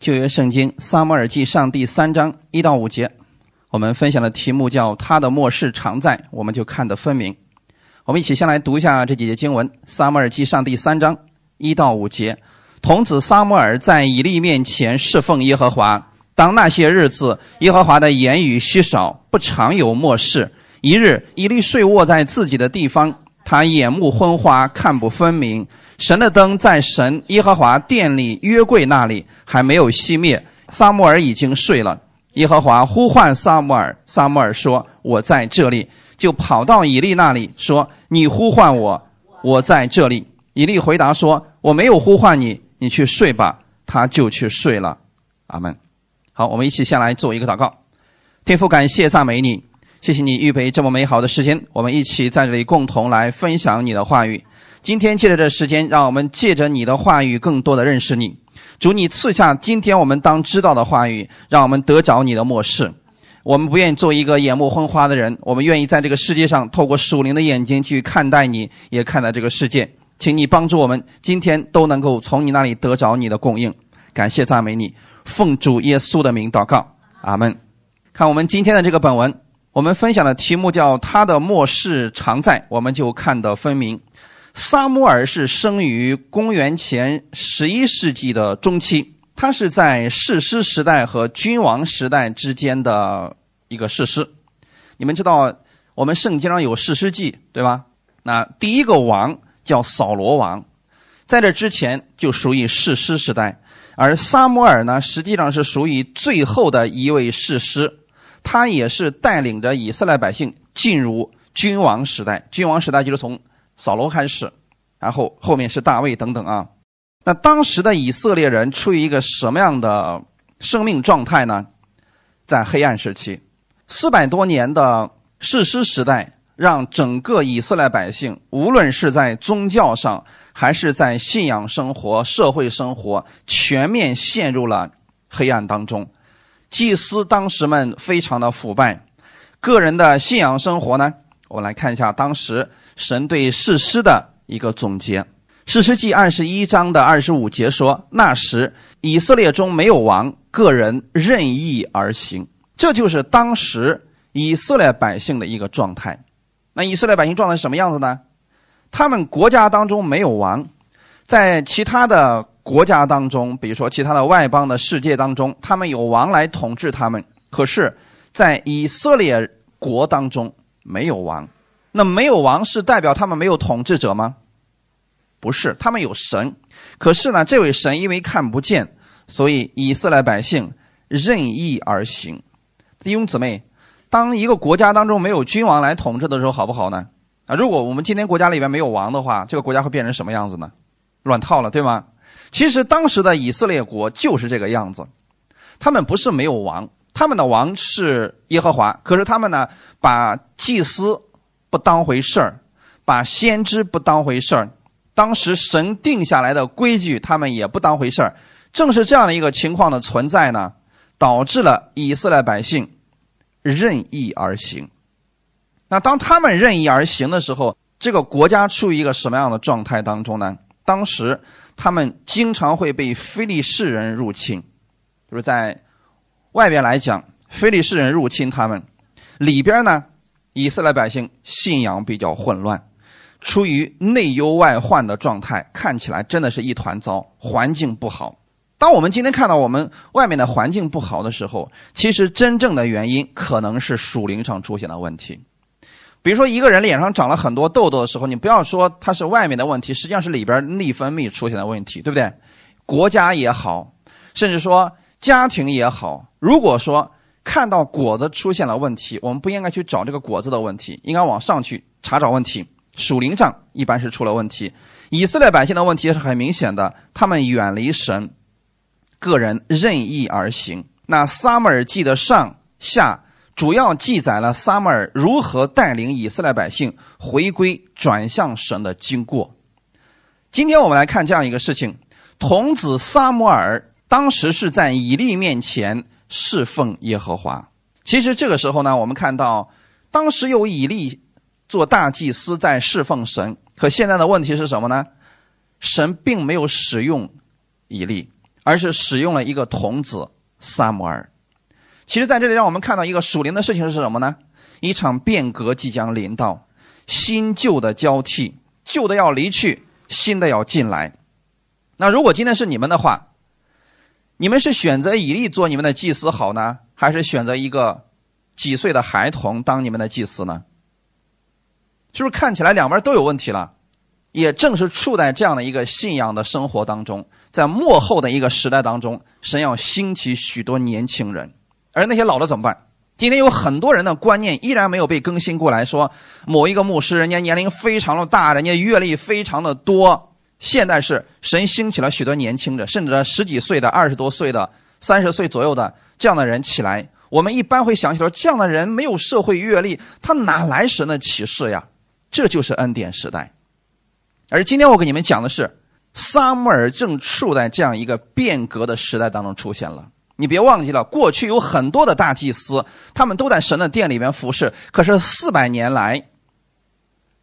旧约圣经撒母耳记上第三章一到五节，我们分享的题目叫“他的末世常在”，我们就看得分明。我们一起先来读一下这几节经文：撒母耳记上第三章一到五节，童子撒母耳在以利面前侍奉耶和华。当那些日子，耶和华的言语稀少，不常有末世。一日，以利睡卧在自己的地方，他眼目昏花，看不分明。神的灯在神耶和华殿里约柜那里还没有熄灭，撒母耳已经睡了。耶和华呼唤撒母耳，撒母耳说：“我在这里。”就跑到以利那里说：“你呼唤我，我在这里。”以利回答说：“我没有呼唤你，你去睡吧。”他就去睡了。阿门。好，我们一起先来做一个祷告。天父，感谢赞美你，谢谢你预备这么美好的时间，我们一起在这里共同来分享你的话语。今天借着这时间，让我们借着你的话语，更多的认识你。主，你赐下今天我们当知道的话语，让我们得着你的漠视。我们不愿意做一个眼目昏花的人，我们愿意在这个世界上透过属灵的眼睛去看待你，也看待这个世界。请你帮助我们，今天都能够从你那里得着你的供应。感谢赞美你，奉主耶稣的名祷告，阿门。看我们今天的这个本文，我们分享的题目叫“他的末世常在”，我们就看得分明。撒母耳是生于公元前十一世纪的中期，他是在士师时代和君王时代之间的一个士师。你们知道，我们圣经上有士师记，对吧？那第一个王叫扫罗王，在这之前就属于士师时代，而撒母耳呢，实际上是属于最后的一位士师，他也是带领着以色列百姓进入君王时代。君王时代就是从扫罗开始，然后后面是大卫等等啊。那当时的以色列人处于一个什么样的生命状态呢？在黑暗时期，四百多年的士师时代，让整个以色列百姓，无论是在宗教上，还是在信仰生活、社会生活，全面陷入了黑暗当中。祭司当时们非常的腐败，个人的信仰生活呢？我们来看一下当时神对士师的一个总结，《士师记》二十一章的二十五节说：“那时以色列中没有王，个人任意而行。”这就是当时以色列百姓的一个状态。那以色列百姓状态是什么样子呢？他们国家当中没有王，在其他的国家当中，比如说其他的外邦的世界当中，他们有王来统治他们。可是，在以色列国当中，没有王，那没有王是代表他们没有统治者吗？不是，他们有神。可是呢，这位神因为看不见，所以以色列百姓任意而行。弟兄姊妹，当一个国家当中没有君王来统治的时候，好不好呢？啊，如果我们今天国家里边没有王的话，这个国家会变成什么样子呢？乱套了，对吗？其实当时的以色列国就是这个样子，他们不是没有王。他们的王是耶和华，可是他们呢，把祭司不当回事儿，把先知不当回事儿，当时神定下来的规矩，他们也不当回事儿。正是这样的一个情况的存在呢，导致了以色列百姓任意而行。那当他们任意而行的时候，这个国家处于一个什么样的状态当中呢？当时他们经常会被非利士人入侵，就是在。外边来讲，非利士人入侵他们；里边呢，以色列百姓信仰比较混乱，处于内忧外患的状态，看起来真的是一团糟，环境不好。当我们今天看到我们外面的环境不好的时候，其实真正的原因可能是属灵上出现了问题。比如说，一个人脸上长了很多痘痘的时候，你不要说他是外面的问题，实际上是里边内分泌出现的问题，对不对？国家也好，甚至说。家庭也好，如果说看到果子出现了问题，我们不应该去找这个果子的问题，应该往上去查找问题。属灵上一般是出了问题。以色列百姓的问题是很明显的，他们远离神，个人任意而行。那撒母耳记的上下主要记载了撒母耳如何带领以色列百姓回归转向神的经过。今天我们来看这样一个事情：童子撒母耳。当时是在以利面前侍奉耶和华。其实这个时候呢，我们看到当时有以利做大祭司在侍奉神。可现在的问题是什么呢？神并没有使用以利，而是使用了一个童子撒母耳。其实，在这里让我们看到一个属灵的事情是什么呢？一场变革即将临到，新旧的交替，旧的要离去，新的要进来。那如果今天是你们的话，你们是选择以利做你们的祭司好呢，还是选择一个几岁的孩童当你们的祭司呢？是不是看起来两边都有问题了？也正是处在这样的一个信仰的生活当中，在幕后的一个时代当中，神要兴起许多年轻人，而那些老的怎么办？今天有很多人的观念依然没有被更新过来，说某一个牧师，人家年龄非常的大，人家阅历非常的多。现在是神兴起了许多年轻的，甚至十几岁的、二十多岁的、三十岁左右的这样的人起来。我们一般会想起来，这样的人没有社会阅历，他哪来神的启示呀？这就是恩典时代。而今天我给你们讲的是，撒母耳正处在这样一个变革的时代当中出现了。你别忘记了，过去有很多的大祭司，他们都在神的殿里面服侍。可是四百年来，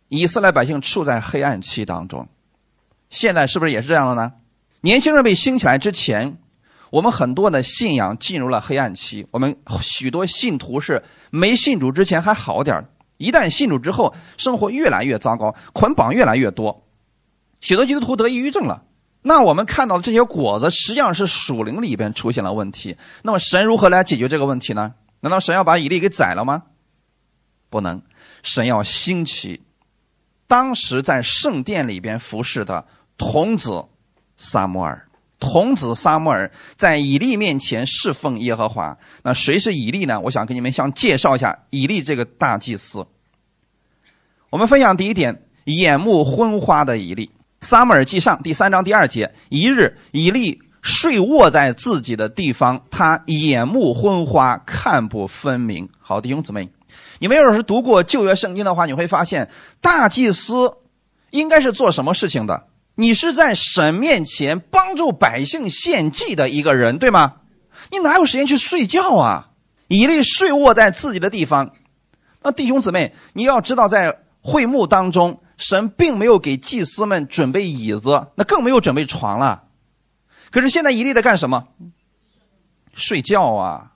以色列百姓处在黑暗期当中。现在是不是也是这样的呢？年轻人被兴起来之前，我们很多的信仰进入了黑暗期。我们许多信徒是没信主之前还好点一旦信主之后，生活越来越糟糕，捆绑越来越多。许多基督徒得抑郁症了，那我们看到的这些果子实际上是属灵里边出现了问题。那么神如何来解决这个问题呢？难道神要把以利给宰了吗？不能，神要兴起当时在圣殿里边服侍的童子撒摩尔。童子撒摩尔在以利面前侍奉耶和华。那谁是以利呢？我想给你们先介绍一下以利这个大祭司。我们分享第一点：眼目昏花的以利。撒母耳记上第三章第二节，一日以利睡卧在自己的地方，他眼目昏花，看不分明。好，弟兄姊妹，你们要是读过旧约圣经的话，你会发现大祭司应该是做什么事情的？你是在神面前帮助百姓献祭的一个人，对吗？你哪有时间去睡觉啊？以利睡卧在自己的地方，那弟兄姊妹，你要知道，在会幕当中。神并没有给祭司们准备椅子，那更没有准备床了。可是现在以利在干什么？睡觉啊！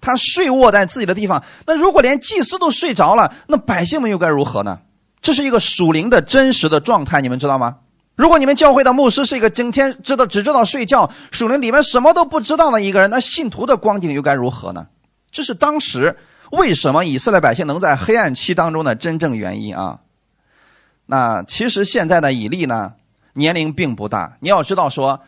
他睡卧在自己的地方。那如果连祭司都睡着了，那百姓们又该如何呢？这是一个属灵的真实的状态，你们知道吗？如果你们教会的牧师是一个整天知道只知道睡觉、属灵里面什么都不知道的一个人，那信徒的光景又该如何呢？这是当时为什么以色列百姓能在黑暗期当中的真正原因啊！那其实现在的以利呢，年龄并不大。你要知道说，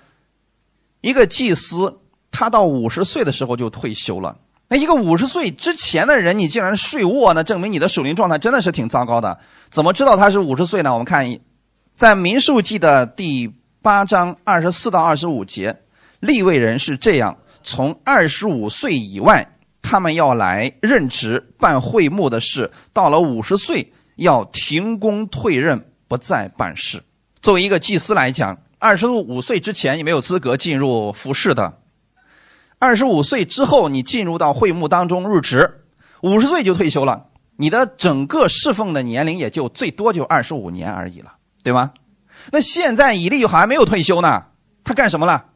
一个祭司他到五十岁的时候就退休了。那一个五十岁之前的人，你竟然睡卧，那证明你的属灵状态真的是挺糟糕的。怎么知道他是五十岁呢？我们看，在民数记的第八章二十四到二十五节，立位人是这样：从二十五岁以外，他们要来任职办会幕的事；到了五十岁。要停工退任，不再办事。作为一个祭司来讲，二十五岁之前你没有资格进入服侍的；二十五岁之后你进入到会幕当中入职，五十岁就退休了。你的整个侍奉的年龄也就最多就二十五年而已了，对吗？那现在以利还没有退休呢，他干什么了？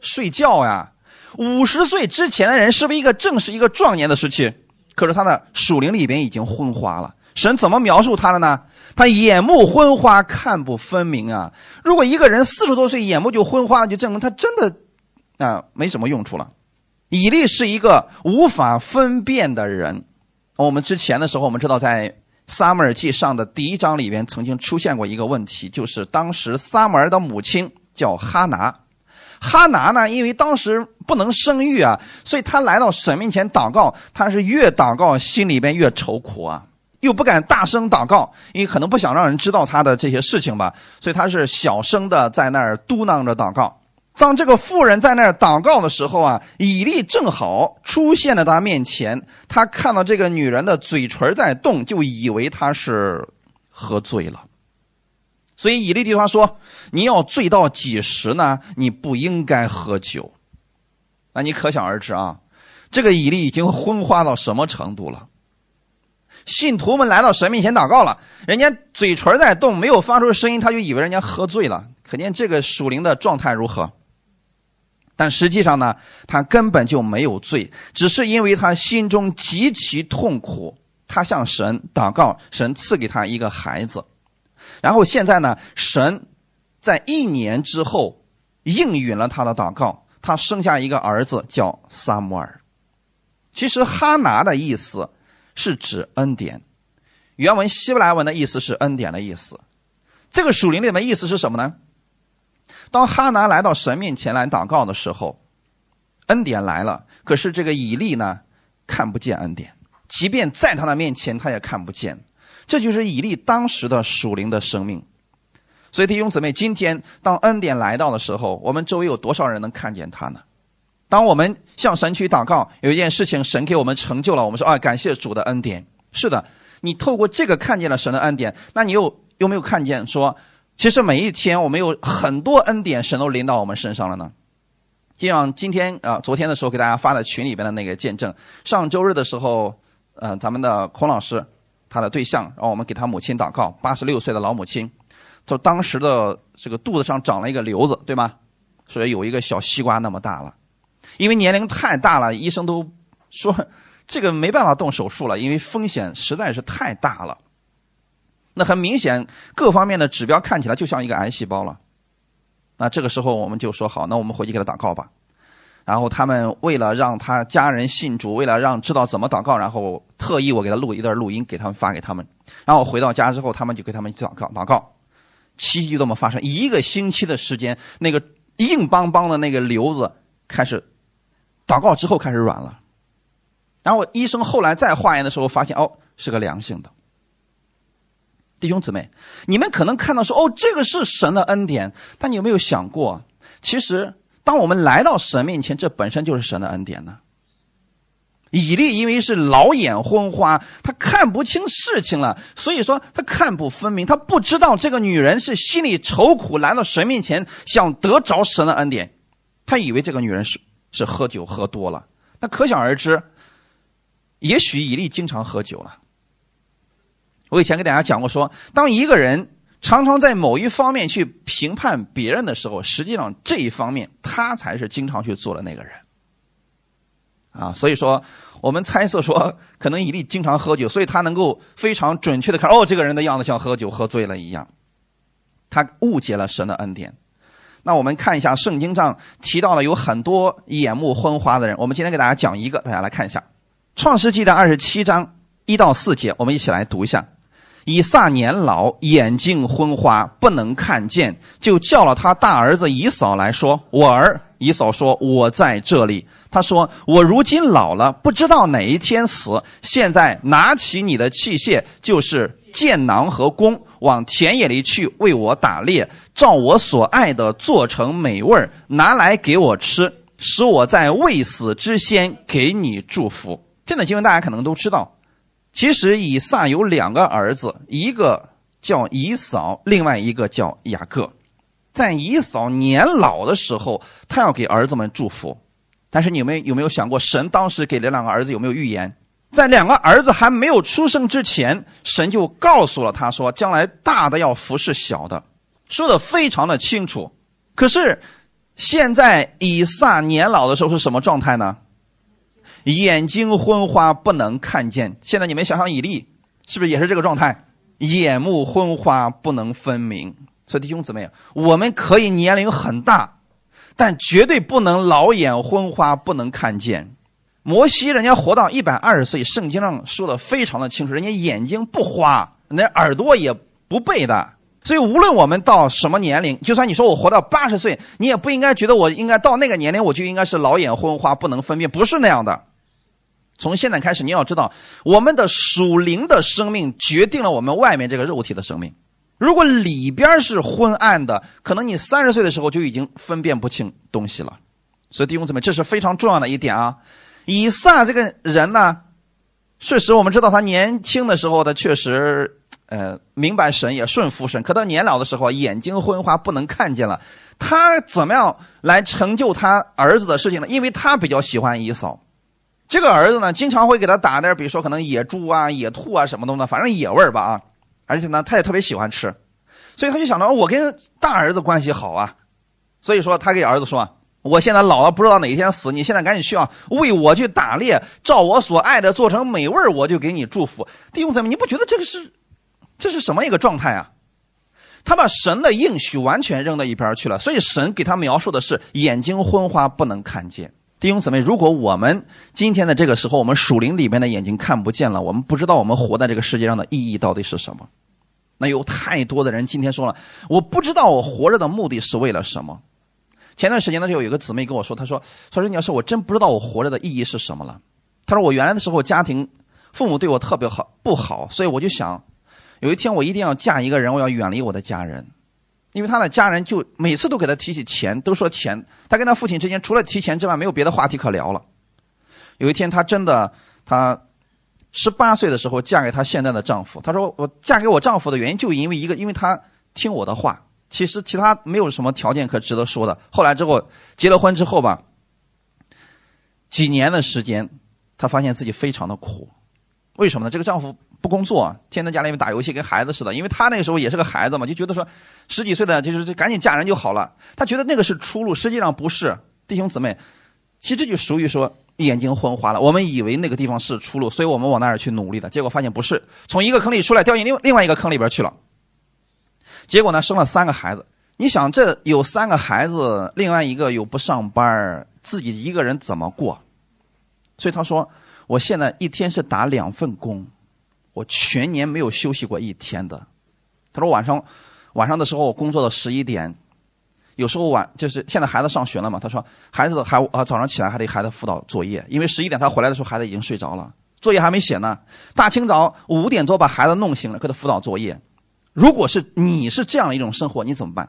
睡觉呀！五十岁之前的人是不是一个正是一个壮年的时期？可是他的属灵里边已经昏花了。神怎么描述他的呢？他眼目昏花，看不分明啊！如果一个人四十多岁眼目就昏花了，就证明他真的啊没什么用处了。以利是一个无法分辨的人。我们之前的时候，我们知道在撒母耳记上的第一章里边曾经出现过一个问题，就是当时撒母耳的母亲叫哈拿，哈拿呢，因为当时不能生育啊，所以他来到神面前祷告，他是越祷告心里边越愁苦啊。又不敢大声祷告，因为可能不想让人知道他的这些事情吧，所以他是小声的在那儿嘟囔着祷告。当这个妇人在那儿祷告的时候啊，以利正好出现在他面前，他看到这个女人的嘴唇在动，就以为她是喝醉了。所以以利对他说：“你要醉到几时呢？你不应该喝酒。”那你可想而知啊，这个以利已经昏花到什么程度了。信徒们来到神面前祷告了，人家嘴唇在动，没有发出声音，他就以为人家喝醉了。可见这个属灵的状态如何？但实际上呢，他根本就没有罪，只是因为他心中极其痛苦，他向神祷告，神赐给他一个孩子。然后现在呢，神在一年之后应允了他的祷告，他生下一个儿子叫撒母耳。其实哈拿的意思是指恩典，原文希伯来文的意思是恩典的意思。这个属灵里的意思是什么呢？当哈拿来到神面前来祷告的时候，恩典来了，可是这个以利呢看不见恩典，即便在他的面前，他也看不见。这就是以利当时的属灵的生命。所以弟兄姊妹，今天当恩典来到的时候，我们周围有多少人能看见他呢？当我们向神去祷告，有一件事情神给我们成就了，我们说啊，感谢主的恩典。是的，你透过这个看见了神的恩典，那你又有没有看见说，其实每一天我们有很多恩典，神都临到我们身上了呢？就像今天啊，昨天的时候给大家发的群里边的那个见证，上周日的时候，呃，咱们的孔老师。他的对象，让我们给他母亲祷告。八十六岁的老母亲，就当时的这个肚子上长了一个瘤子，对吗？所以有一个小西瓜那么大了。因为年龄太大了，医生都说这个没办法动手术了，因为风险实在是太大了。那很明显，各方面的指标看起来就像一个癌细胞了。那这个时候我们就说好，那我们回去给他祷告吧。然后他们为了让他家人信主，为了让知道怎么祷告，然后特意我给他录一段录音，给他们发给他们。然后回到家之后，他们就给他们祷告祷告，奇迹就这么发生。一个星期的时间，那个硬邦邦的那个瘤子开始祷告之后开始软了。然后医生后来再化验的时候发现，哦，是个良性的。弟兄姊妹，你们可能看到说，哦，这个是神的恩典，但你有没有想过，其实？当我们来到神面前，这本身就是神的恩典呢。以利因为是老眼昏花，他看不清事情了，所以说他看不分明，他不知道这个女人是心里愁苦，来到神面前想得着神的恩典，他以为这个女人是是喝酒喝多了。那可想而知，也许以利经常喝酒了。我以前给大家讲过，说当一个人。常常在某一方面去评判别人的时候，实际上这一方面他才是经常去做的那个人。啊，所以说我们猜测说，可能以利经常喝酒，所以他能够非常准确的看，哦，这个人的样子像喝酒喝醉了一样。他误解了神的恩典。那我们看一下圣经上提到了有很多眼目昏花的人，我们今天给大家讲一个，大家来看一下《创世纪》的二十七章一到四节，我们一起来读一下。以撒年老，眼睛昏花，不能看见，就叫了他大儿子以扫来说：“我儿。”以扫说：“我在这里。”他说：“我如今老了，不知道哪一天死。现在拿起你的器械，就是箭囊和弓，往田野里去为我打猎，照我所爱的做成美味拿来给我吃，使我在未死之先给你祝福。”这段经文大家可能都知道。其实以撒有两个儿子，一个叫以扫，另外一个叫雅各。在以扫年老的时候，他要给儿子们祝福。但是你们有没有想过，神当时给这两个儿子有没有预言？在两个儿子还没有出生之前，神就告诉了他说，将来大的要服侍小的，说的非常的清楚。可是现在以撒年老的时候是什么状态呢？眼睛昏花，不能看见。现在你们想想，以利是不是也是这个状态？眼目昏花，不能分明。所以弟兄姊妹，我们可以年龄很大，但绝对不能老眼昏花，不能看见。摩西人家活到一百二十岁，圣经上说的非常的清楚，人家眼睛不花，那耳朵也不背的。所以无论我们到什么年龄，就算你说我活到八十岁，你也不应该觉得我应该到那个年龄我就应该是老眼昏花，不能分辨，不是那样的。从现在开始，你要知道，我们的属灵的生命决定了我们外面这个肉体的生命。如果里边是昏暗的，可能你三十岁的时候就已经分辨不清东西了。所以弟兄姊妹，这是非常重要的一点啊。以撒这个人呢，确实我们知道他年轻的时候他确实呃明白神也顺服神，可到年老的时候眼睛昏花不能看见了。他怎么样来成就他儿子的事情呢？因为他比较喜欢以扫。这个儿子呢，经常会给他打点，比如说可能野猪啊、野兔啊什么东的，反正野味儿吧啊。而且呢，他也特别喜欢吃，所以他就想着我跟大儿子关系好啊，所以说他给儿子说：“我现在老了，不知道哪一天死，你现在赶紧去啊，为我去打猎，照我所爱的做成美味我就给你祝福。弟兄姊妹，你不觉得这个是，这是什么一个状态啊？他把神的应许完全扔到一边去了，所以神给他描述的是眼睛昏花，不能看见。弟兄姊妹，如果我们今天的这个时候，我们属灵里面的眼睛看不见了，我们不知道我们活在这个世界上的意义到底是什么。那有太多的人今天说了，我不知道我活着的目的是为了什么。前段时间的时候，有一个姊妹跟我说，她说：“她说你要是我真不知道我活着的意义是什么了。”她说：“我原来的时候家庭父母对我特别好不好，所以我就想，有一天我一定要嫁一个人，我要远离我的家人。”因为他的家人就每次都给他提起钱，都说钱。他跟他父亲之间除了提钱之外，没有别的话题可聊了。有一天，他真的，他十八岁的时候嫁给他现在的丈夫。他说：“我嫁给我丈夫的原因，就因为一个，因为他听我的话。其实其他没有什么条件可值得说的。后来之后结了婚之后吧，几年的时间，他发现自己非常的苦。为什么呢？这个丈夫。”不工作，天天家里面打游戏，跟孩子似的。因为他那个时候也是个孩子嘛，就觉得说，十几岁的就是就赶紧嫁人就好了。他觉得那个是出路，实际上不是。弟兄姊妹，其实这就属于说眼睛昏花了。我们以为那个地方是出路，所以我们往那儿去努力的，结果发现不是，从一个坑里出来，掉进另另外一个坑里边去了。结果呢，生了三个孩子。你想，这有三个孩子，另外一个又不上班，自己一个人怎么过？所以他说，我现在一天是打两份工。我全年没有休息过一天的。他说晚上，晚上的时候我工作到十一点，有时候晚就是现在孩子上学了嘛。他说孩子还啊早上起来还得孩子辅导作业，因为十一点他回来的时候孩子已经睡着了，作业还没写呢。大清早五点多把孩子弄醒了，给他辅导作业。如果是你是这样一种生活，你怎么办？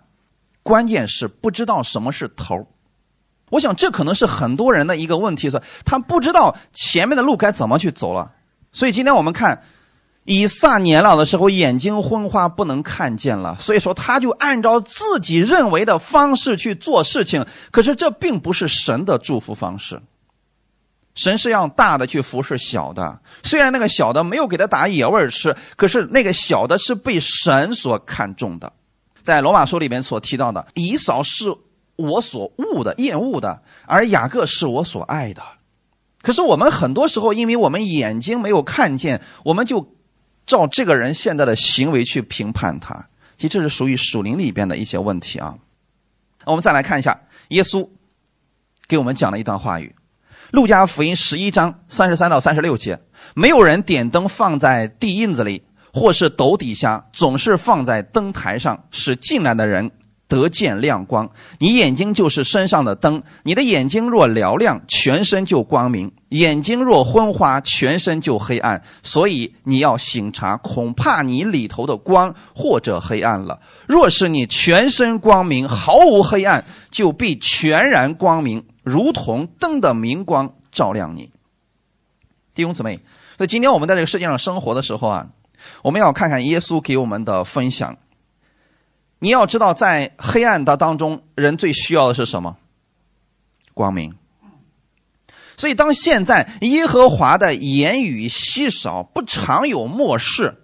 关键是不知道什么是头我想这可能是很多人的一个问题，是他不知道前面的路该怎么去走了。所以今天我们看。以撒年老的时候，眼睛昏花，不能看见了，所以说他就按照自己认为的方式去做事情。可是这并不是神的祝福方式。神是让大的去服侍小的，虽然那个小的没有给他打野味吃，可是那个小的是被神所看重的。在罗马书里面所提到的，以扫是我所恶的、厌恶的，而雅各是我所爱的。可是我们很多时候，因为我们眼睛没有看见，我们就。照这个人现在的行为去评判他，其实这是属于属灵里边的一些问题啊。我们再来看一下，耶稣给我们讲了一段话语，《路加福音》十一章三十三到三十六节：没有人点灯放在地印子里，或是斗底下，总是放在灯台上，使进来的人。得见亮光，你眼睛就是身上的灯。你的眼睛若嘹亮，全身就光明；眼睛若昏花，全身就黑暗。所以你要醒察，恐怕你里头的光或者黑暗了。若是你全身光明，毫无黑暗，就必全然光明，如同灯的明光照亮你。弟兄姊妹，所以今天我们在这个世界上生活的时候啊，我们要看看耶稣给我们的分享。你要知道，在黑暗的当中，人最需要的是什么？光明。所以，当现在耶和华的言语稀少，不常有漠视，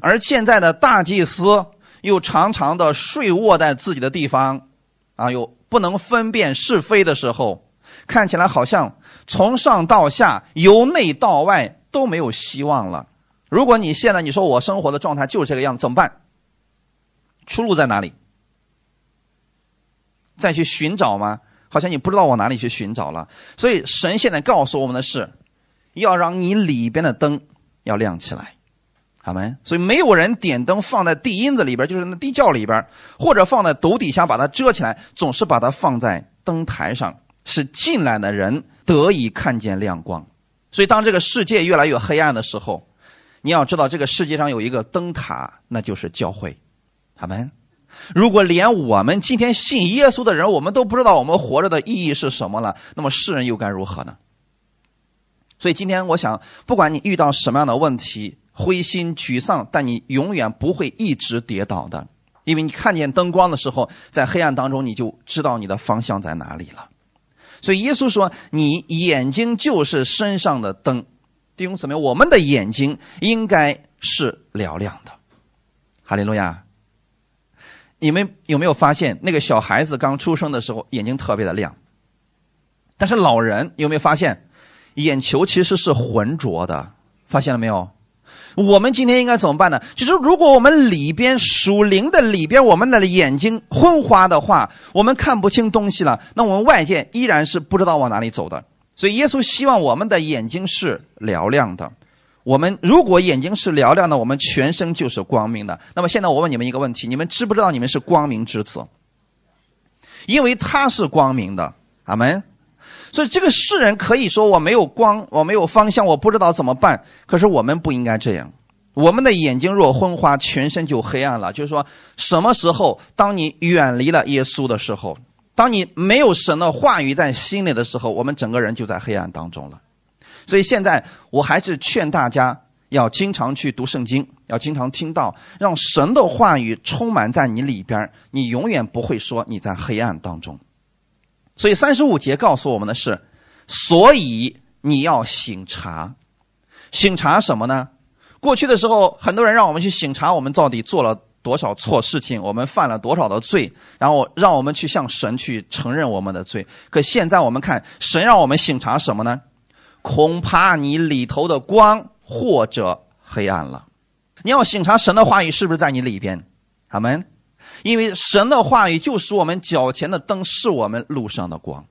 而现在的大祭司又常常的睡卧在自己的地方，啊，又不能分辨是非的时候，看起来好像从上到下，由内到外都没有希望了。如果你现在你说我生活的状态就是这个样子，怎么办？出路在哪里？再去寻找吗？好像你不知道往哪里去寻找了。所以神现在告诉我们的是，要让你里边的灯要亮起来，好没？所以没有人点灯放在地阴子里边，就是那地窖里边，或者放在斗底下把它遮起来，总是把它放在灯台上，使进来的人得以看见亮光。所以当这个世界越来越黑暗的时候，你要知道这个世界上有一个灯塔，那就是教会。他们，如果连我们今天信耶稣的人，我们都不知道我们活着的意义是什么了，那么世人又该如何呢？所以今天我想，不管你遇到什么样的问题，灰心沮丧，但你永远不会一直跌倒的，因为你看见灯光的时候，在黑暗当中你就知道你的方向在哪里了。所以耶稣说：“你眼睛就是身上的灯。”弟兄姊妹，我们的眼睛应该是嘹亮的。哈利路亚。你们有没有发现，那个小孩子刚出生的时候眼睛特别的亮，但是老人有没有发现，眼球其实是浑浊的？发现了没有？我们今天应该怎么办呢？就是如果我们里边属灵的里边，我们的眼睛昏花的话，我们看不清东西了，那我们外界依然是不知道往哪里走的。所以耶稣希望我们的眼睛是嘹亮的。我们如果眼睛是嘹亮的，我们全身就是光明的。那么现在我问你们一个问题：你们知不知道你们是光明之子？因为他是光明的，阿门。所以这个世人可以说我没有光，我没有方向，我不知道怎么办。可是我们不应该这样。我们的眼睛若昏花，全身就黑暗了。就是说，什么时候当你远离了耶稣的时候，当你没有神的话语在心里的时候，我们整个人就在黑暗当中了。所以现在我还是劝大家要经常去读圣经，要经常听到，让神的话语充满在你里边，你永远不会说你在黑暗当中。所以三十五节告诉我们的是，所以你要醒察，醒察什么呢？过去的时候，很多人让我们去醒察我们到底做了多少错事情，我们犯了多少的罪，然后让我们去向神去承认我们的罪。可现在我们看，神让我们醒察什么呢？恐怕你里头的光或者黑暗了。你要醒察神的话语是不是在你里边？阿门。因为神的话语就是我们脚前的灯，是我们路上的光。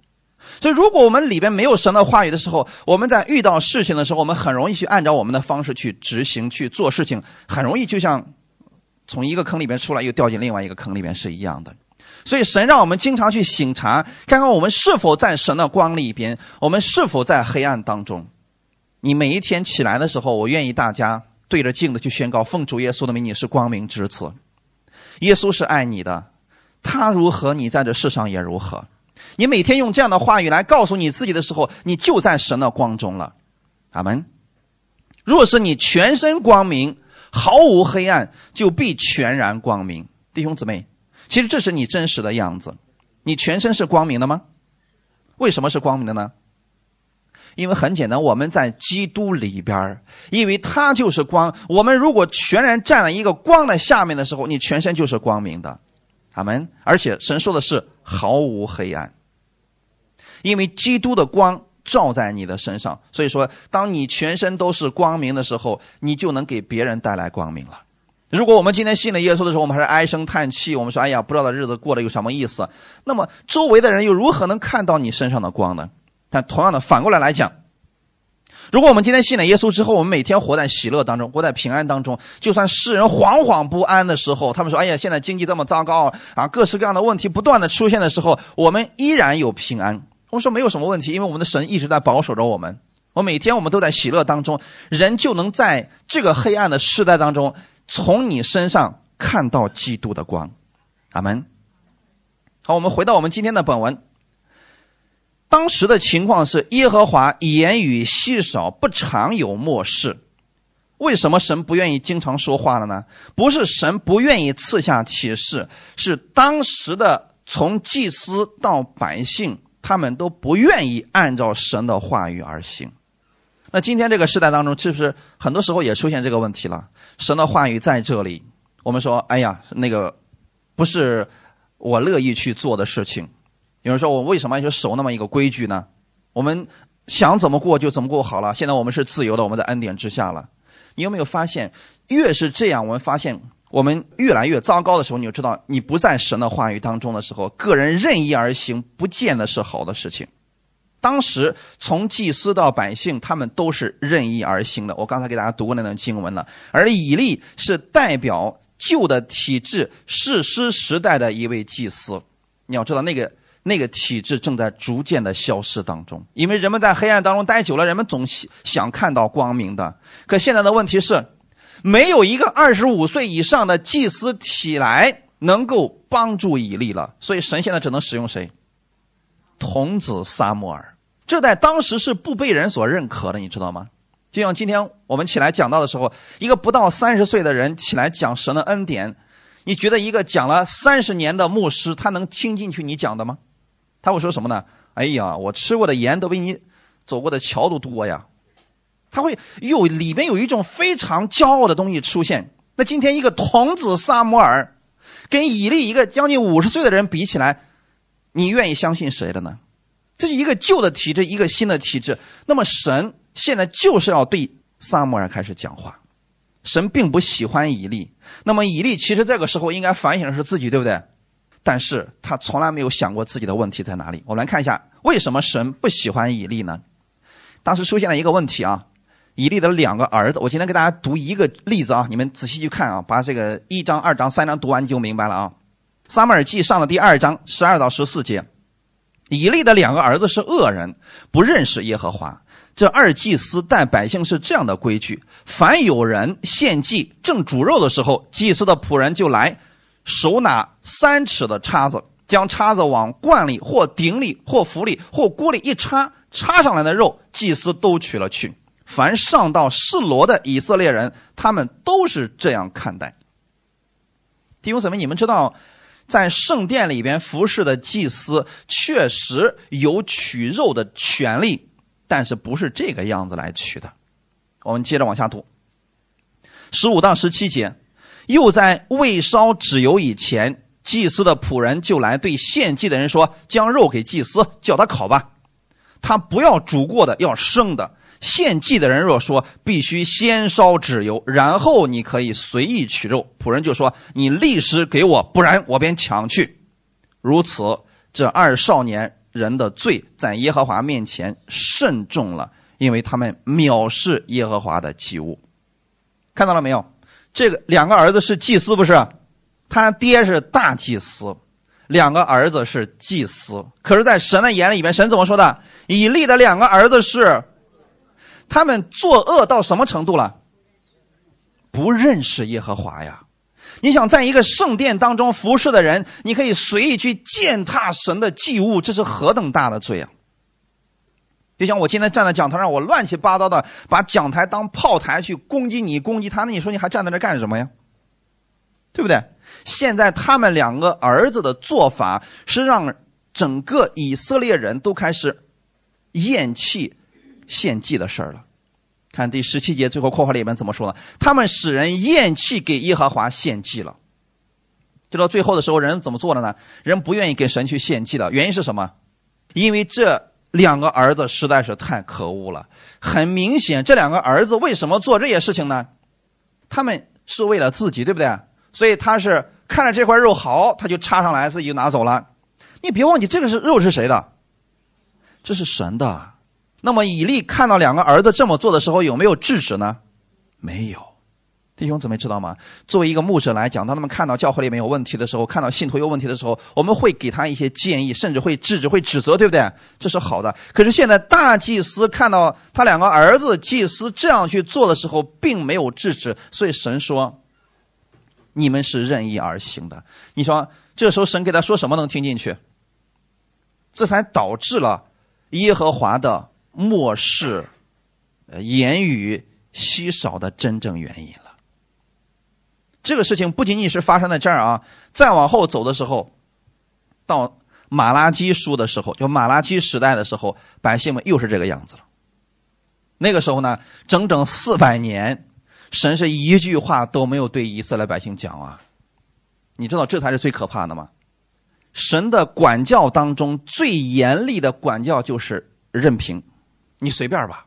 所以，如果我们里边没有神的话语的时候，我们在遇到事情的时候，我们很容易去按照我们的方式去执行去做事情，很容易就像从一个坑里面出来又掉进另外一个坑里面是一样的。所以，神让我们经常去醒察，看看我们是否在神的光里边，我们是否在黑暗当中。你每一天起来的时候，我愿意大家对着镜子去宣告：奉主耶稣的名，你是光明之子。耶稣是爱你的，他如何，你在这世上也如何。你每天用这样的话语来告诉你自己的时候，你就在神的光中了。阿门。若是你全身光明，毫无黑暗，就必全然光明。弟兄姊妹，其实这是你真实的样子。你全身是光明的吗？为什么是光明的呢？因为很简单，我们在基督里边因为他就是光。我们如果全然站在一个光的下面的时候，你全身就是光明的，阿门。而且神说的是毫无黑暗，因为基督的光照在你的身上，所以说，当你全身都是光明的时候，你就能给别人带来光明了。如果我们今天信了耶稣的时候，我们还是唉声叹气，我们说：“哎呀，不知道的日子过得有什么意思？”那么周围的人又如何能看到你身上的光呢？但同样的，反过来来讲，如果我们今天信了耶稣之后，我们每天活在喜乐当中，活在平安当中，就算世人惶惶不安的时候，他们说：“哎呀，现在经济这么糟糕啊，各式各样的问题不断的出现的时候，我们依然有平安。”我们说没有什么问题，因为我们的神一直在保守着我们。我每天我们都在喜乐当中，人就能在这个黑暗的时代当中，从你身上看到基督的光。阿门。好，我们回到我们今天的本文。当时的情况是，耶和华言语稀少，不常有漠视。为什么神不愿意经常说话了呢？不是神不愿意赐下启示，是当时的从祭司到百姓，他们都不愿意按照神的话语而行。那今天这个时代当中，是不是很多时候也出现这个问题了？神的话语在这里，我们说，哎呀，那个不是我乐意去做的事情。有人说：“我为什么要去守那么一个规矩呢？我们想怎么过就怎么过好了。现在我们是自由的，我们在恩典之下了。你有没有发现，越是这样，我们发现我们越来越糟糕的时候，你就知道你不在神的话语当中的时候，个人任意而行，不见得是好的事情。当时从祭司到百姓，他们都是任意而行的。我刚才给大家读过那段经文了。而以利是代表旧的体制、世师时代的一位祭司。你要知道那个。”那个体制正在逐渐的消失当中，因为人们在黑暗当中待久了，人们总想看到光明的。可现在的问题是，没有一个二十五岁以上的祭司起来能够帮助以利了，所以神现在只能使用谁？童子撒母耳，这在当时是不被人所认可的，你知道吗？就像今天我们起来讲到的时候，一个不到三十岁的人起来讲神的恩典，你觉得一个讲了三十年的牧师，他能听进去你讲的吗？他会说什么呢？哎呀，我吃过的盐都比你走过的桥都多呀！他会有里面有一种非常骄傲的东西出现。那今天一个童子萨摩尔，跟以利一个将近五十岁的人比起来，你愿意相信谁的呢？这是一个旧的体制，一个新的体制。那么神现在就是要对撒母耳开始讲话。神并不喜欢以利，那么以利其实这个时候应该反省的是自己，对不对？但是他从来没有想过自己的问题在哪里。我们来看一下，为什么神不喜欢以利呢？当时出现了一个问题啊，以利的两个儿子。我今天给大家读一个例子啊，你们仔细去看啊，把这个一章、二章、三章读完你就明白了啊。撒母耳记上的第二章十二到十四节，以利的两个儿子是恶人，不认识耶和华。这二祭司带百姓是这样的规矩：凡有人献祭正煮肉的时候，祭司的仆人就来，手拿三尺的叉子，将叉子往罐里或鼎里或釜里或锅里一插，插上来的肉，祭司都取了去。凡上到示罗的以色列人，他们都是这样看待。弟兄姊妹，你们知道，在圣殿里边服侍的祭司确实有取肉的权利。但是不是这个样子来取的？我们接着往下读，十五到十七节，又在未烧纸油以前，祭司的仆人就来对献祭的人说：“将肉给祭司，叫他烤吧。他不要煮过的，要生的。献祭的人若说必须先烧纸油，然后你可以随意取肉，仆人就说：你立时给我，不然我便抢去。如此，这二少年。”人的罪在耶和华面前甚重了，因为他们藐视耶和华的祭物。看到了没有？这个两个儿子是祭司，不是？他爹是大祭司，两个儿子是祭司。可是，在神的眼里边，神怎么说的？以利的两个儿子是，他们作恶到什么程度了？不认识耶和华呀。你想在一个圣殿当中服侍的人，你可以随意去践踏神的祭物，这是何等大的罪啊！就像我今天站在讲台上，我乱七八糟的把讲台当炮台去攻击你、攻击他，那你说你还站在这干什么呀？对不对？现在他们两个儿子的做法是让整个以色列人都开始厌弃献祭的事儿了。看第十七节最后括号里面怎么说呢？他们使人厌弃给耶和华献祭了。就到最后的时候，人怎么做的呢？人不愿意给神去献祭了。原因是什么？因为这两个儿子实在是太可恶了。很明显，这两个儿子为什么做这些事情呢？他们是为了自己，对不对？所以他是看着这块肉好，他就插上来，自己就拿走了。你别忘记，这个是肉是谁的？这是神的。那么以利看到两个儿子这么做的时候，有没有制止呢？没有。弟兄姊妹知道吗？作为一个牧者来讲，当他们看到教会里面有问题的时候，看到信徒有问题的时候，我们会给他一些建议，甚至会制止、会指责，对不对？这是好的。可是现在大祭司看到他两个儿子祭司这样去做的时候，并没有制止，所以神说：“你们是任意而行的。”你说这时候神给他说什么能听进去？这才导致了耶和华的。漠视，言语稀少的真正原因了。这个事情不仅仅是发生在这儿啊，再往后走的时候，到马拉基书的时候，就马拉基时代的时候，百姓们又是这个样子了。那个时候呢，整整四百年，神是一句话都没有对以色列百姓讲啊。你知道这才是最可怕的吗？神的管教当中最严厉的管教就是任凭。你随便吧，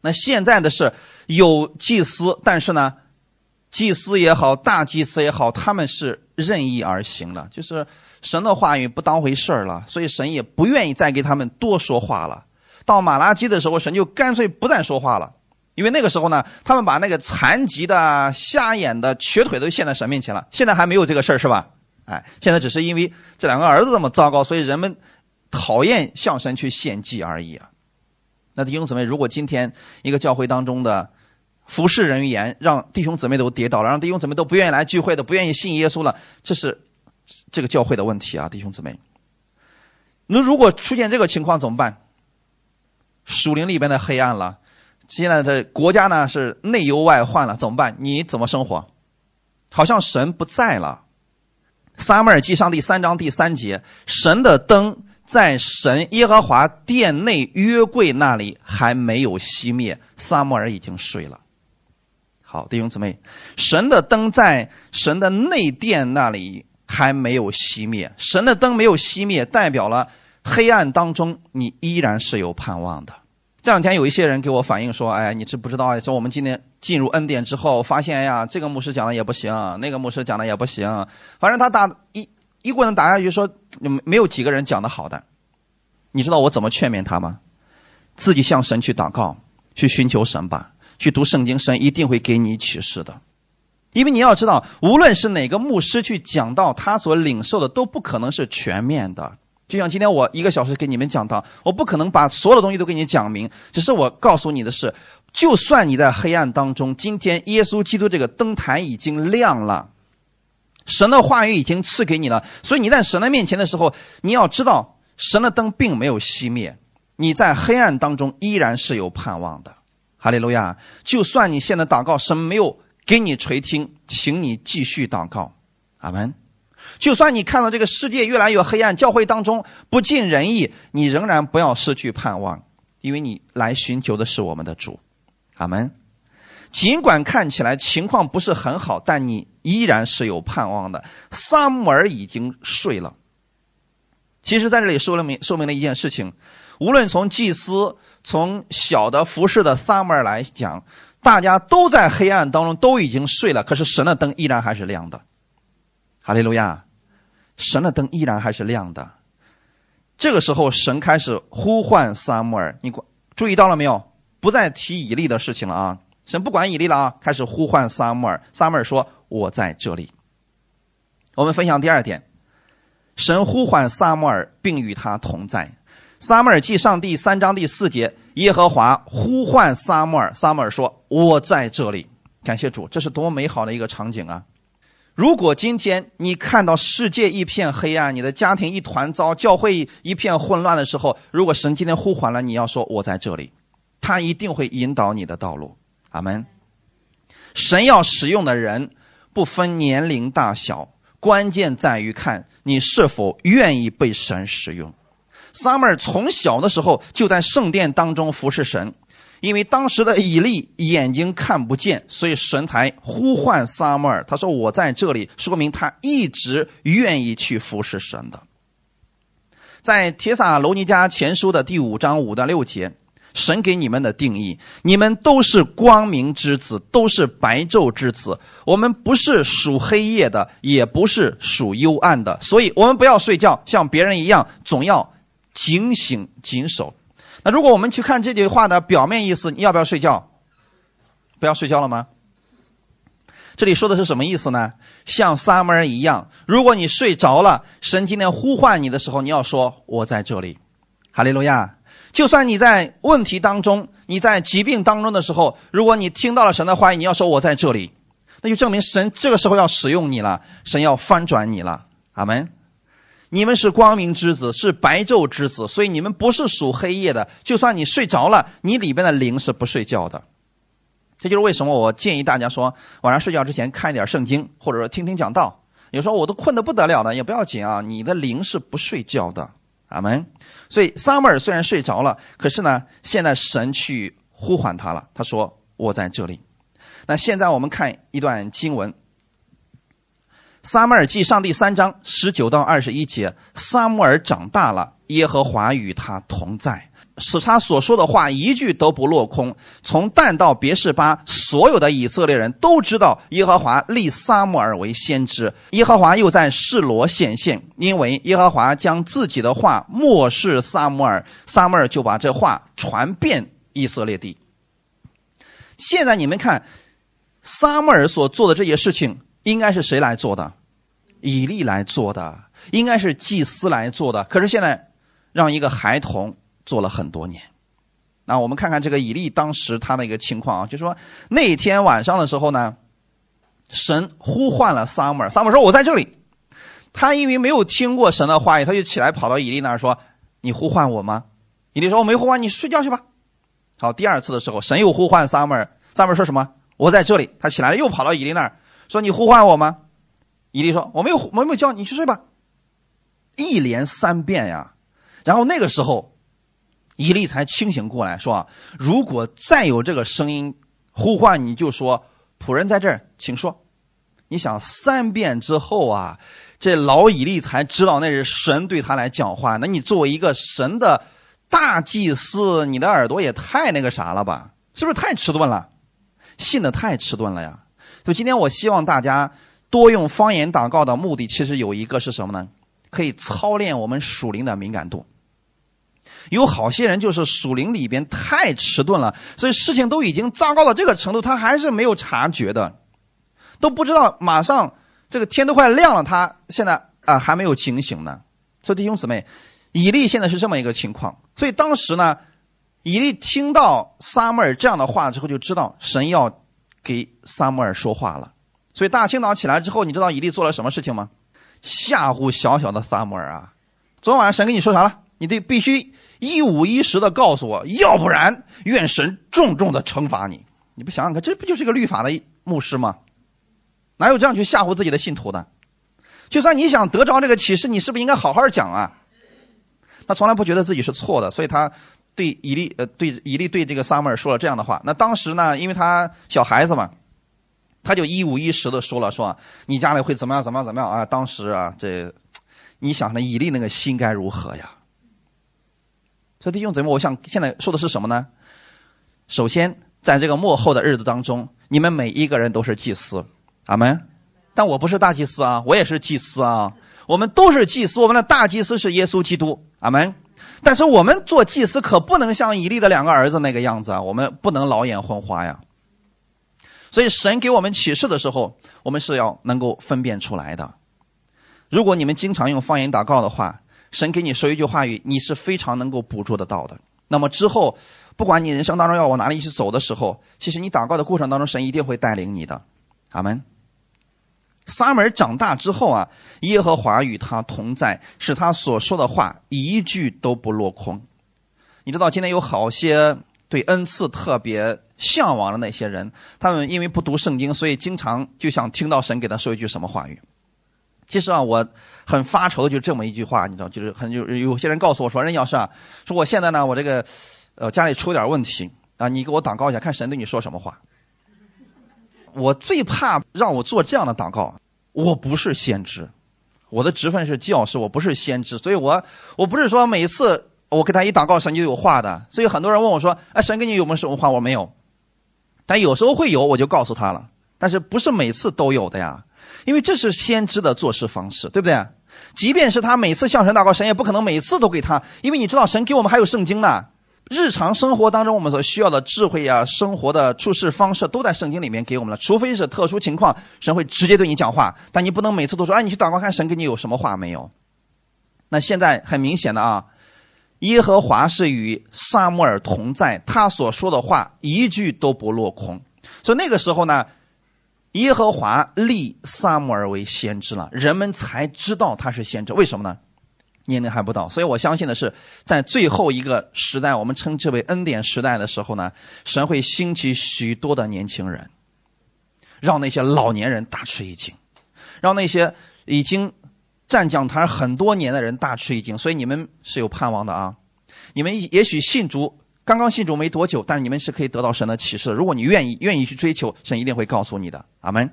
那现在的是有祭司，但是呢，祭司也好，大祭司也好，他们是任意而行了，就是神的话语不当回事儿了，所以神也不愿意再给他们多说话了。到马拉基的时候，神就干脆不再说话了，因为那个时候呢，他们把那个残疾的、瞎眼的、瘸腿都献在神面前了。现在还没有这个事儿是吧？哎，现在只是因为这两个儿子这么糟糕，所以人们讨厌向神去献祭而已啊。那弟兄姊妹，如果今天一个教会当中的服侍人员让弟兄姊妹都跌倒了，让弟兄姊妹都不愿意来聚会的，不愿意信耶稣了，这是这个教会的问题啊，弟兄姊妹。那如果出现这个情况怎么办？属灵里边的黑暗了，现在的国家呢是内忧外患了，怎么办？你怎么生活？好像神不在了。撒母耳记上第三章第三节，神的灯。在神耶和华殿内约柜那里还没有熄灭，撒母耳已经睡了。好，弟兄姊妹，神的灯在神的内殿那里还没有熄灭。神的灯没有熄灭，代表了黑暗当中你依然是有盼望的。这两天有一些人给我反映说：“哎，你知不知道？说我们今天进入恩典之后，发现呀，这个牧师讲的也不行，那个牧师讲的也不行，反正他打一一棍子打下去，说没有几个人讲的好的。你知道我怎么劝勉他吗？自己向神去祷告，去寻求神吧，去读圣经，神一定会给你启示的。因为你要知道，无论是哪个牧师去讲到，他所领受的都不可能是全面的。”就像今天我一个小时给你们讲到，我不可能把所有的东西都给你讲明，只是我告诉你的是，就算你在黑暗当中，今天耶稣基督这个灯台已经亮了，神的话语已经赐给你了，所以你在神的面前的时候，你要知道，神的灯并没有熄灭，你在黑暗当中依然是有盼望的。哈利路亚！就算你现在祷告，神没有给你垂听，请你继续祷告。阿门。就算你看到这个世界越来越黑暗，教会当中不尽人意，你仍然不要失去盼望，因为你来寻求的是我们的主，阿门。尽管看起来情况不是很好，但你依然是有盼望的。撒母耳已经睡了。其实，在这里说明说明了一件事情：无论从祭司、从小的服侍的撒母耳来讲，大家都在黑暗当中，都已经睡了。可是神的灯依然还是亮的。哈利路亚，神的灯依然还是亮的。这个时候，神开始呼唤撒母耳，你注意到了没有？不再提以利的事情了啊！神不管以利了啊，开始呼唤撒母耳。撒母耳说：“我在这里。”我们分享第二点，神呼唤撒母耳，并与他同在。撒母耳记上第三章第四节，耶和华呼唤撒母耳，撒母耳说：“我在这里。”感谢主，这是多么美好的一个场景啊！如果今天你看到世界一片黑暗，你的家庭一团糟，教会一片混乱的时候，如果神今天呼唤了，你要说“我在这里”，他一定会引导你的道路。阿门。神要使用的人不分年龄大小，关键在于看你是否愿意被神使用。撒母耳从小的时候就在圣殿当中服侍神。因为当时的以利眼睛看不见，所以神才呼唤撒母耳。他说：“我在这里。”说明他一直愿意去服侍神的。在帖撒罗尼迦前书的第五章五到六节，神给你们的定义：你们都是光明之子，都是白昼之子。我们不是属黑夜的，也不是属幽暗的，所以我们不要睡觉，像别人一样，总要警醒谨守。那如果我们去看这句话的表面意思，你要不要睡觉？不要睡觉了吗？这里说的是什么意思呢？像撒母耳一样，如果你睡着了，神今天呼唤你的时候，你要说我在这里，哈利路亚。就算你在问题当中，你在疾病当中的时候，如果你听到了神的话语，你要说我在这里，那就证明神这个时候要使用你了，神要翻转你了。阿门。你们是光明之子，是白昼之子，所以你们不是属黑夜的。就算你睡着了，你里边的灵是不睡觉的。这就是为什么我建议大家说，晚上睡觉之前看一点圣经，或者说听听讲道。有时候我都困得不得了了，也不要紧啊，你的灵是不睡觉的。阿门。所以撒母耳虽然睡着了，可是呢，现在神去呼唤他了。他说：“我在这里。”那现在我们看一段经文。撒母耳记上第三章十九到二十一节，撒母耳长大了，耶和华与他同在，使他所说的话一句都不落空。从但到别是巴，所有的以色列人都知道耶和华立撒母耳为先知。耶和华又在示罗显现，因为耶和华将自己的话漠视撒母耳，撒母耳就把这话传遍以色列地。现在你们看，撒母耳所做的这些事情。应该是谁来做的？以利来做的，应该是祭司来做的。可是现在让一个孩童做了很多年。那我们看看这个以利当时他的一个情况啊，就说那天晚上的时候呢，神呼唤了 summer，summer 说：“我在这里。”他因为没有听过神的话语，他就起来跑到以利那儿说：“你呼唤我吗？”以利说：“我没呼唤你，睡觉去吧。”好，第二次的时候，神又呼唤 summer，summer 说什么？我在这里。他起来了，又跑到以利那儿。说你呼唤我吗？伊利说我没有，我没有叫你去睡吧。一连三遍呀，然后那个时候，以利才清醒过来，说如果再有这个声音呼唤，你就说仆人在这儿，请说。你想三遍之后啊，这老以利才知道那是神对他来讲话。那你作为一个神的大祭司，你的耳朵也太那个啥了吧？是不是太迟钝了？信的太迟钝了呀！所以今天我希望大家多用方言祷告的目的，其实有一个是什么呢？可以操练我们属灵的敏感度。有好些人就是属灵里边太迟钝了，所以事情都已经糟糕到这个程度，他还是没有察觉的，都不知道马上这个天都快亮了，他现在啊还没有警醒呢。所以弟兄姊妹，以利现在是这么一个情况。所以当时呢，以利听到撒母耳这样的话之后，就知道神要给撒母耳说话了。所以大清早起来之后，你知道以利做了什么事情吗？吓唬小小的撒母耳啊！昨天晚上神跟你说啥了？你得必须。一五一十的告诉我，要不然愿神重重的惩罚你。你不想想看，这不就是个律法的牧师吗？哪有这样去吓唬自己的信徒的？就算你想得着这个启示，你是不是应该好好讲啊？他从来不觉得自己是错的，所以他对以利呃对以利对这个撒母耳说了这样的话。那当时呢，因为他小孩子嘛，他就一五一十的说了，说你家里会怎么样怎么样怎么样啊？当时啊，这你想那以利那个心该如何呀？所以弟兄姊妹，我想现在说的是什么呢？首先，在这个幕后的日子当中，你们每一个人都是祭司，阿门。但我不是大祭司啊，我也是祭司啊。我们都是祭司，我们的大祭司是耶稣基督，阿门。但是我们做祭司可不能像以利的两个儿子那个样子啊，我们不能老眼昏花呀。所以神给我们启示的时候，我们是要能够分辨出来的。如果你们经常用方言祷告的话，神给你说一句话语，你是非常能够捕捉得到的。那么之后，不管你人生当中要往哪里去走的时候，其实你祷告的过程当中，神一定会带领你的。阿门。撒门长大之后啊，耶和华与他同在，使他所说的话一句都不落空。你知道，今天有好些对恩赐特别向往的那些人，他们因为不读圣经，所以经常就想听到神给他说一句什么话语。其实啊，我很发愁的就这么一句话，你知道，就是很有有些人告诉我说，任老师啊，说我现在呢，我这个，呃，家里出点问题啊，你给我祷告一下，看神对你说什么话。我最怕让我做这样的祷告，我不是先知，我的职分是教师，我不是先知，所以我我不是说每次我给他一祷告，神就有话的。所以很多人问我说，哎，神给你有没有什么话？我没有，但有时候会有，我就告诉他了，但是不是每次都有的呀。因为这是先知的做事方式，对不对？即便是他每次向神祷告，神也不可能每次都给他，因为你知道，神给我们还有圣经呢。日常生活当中我们所需要的智慧呀，生活的处事方式都在圣经里面给我们了。除非是特殊情况，神会直接对你讲话，但你不能每次都说：“哎，你去祷告看神给你有什么话没有？”那现在很明显的啊，耶和华是与撒母耳同在，他所说的话一句都不落空。所以那个时候呢。耶和华立撒母耳为先知了，人们才知道他是先知。为什么呢？年龄还不到，所以我相信的是，在最后一个时代，我们称之为恩典时代的时候呢，神会兴起许多的年轻人，让那些老年人大吃一惊，让那些已经站讲台很多年的人大吃一惊。所以你们是有盼望的啊！你们也许信主。刚刚信主没多久，但是你们是可以得到神的启示。如果你愿意，愿意去追求，神一定会告诉你的。阿门。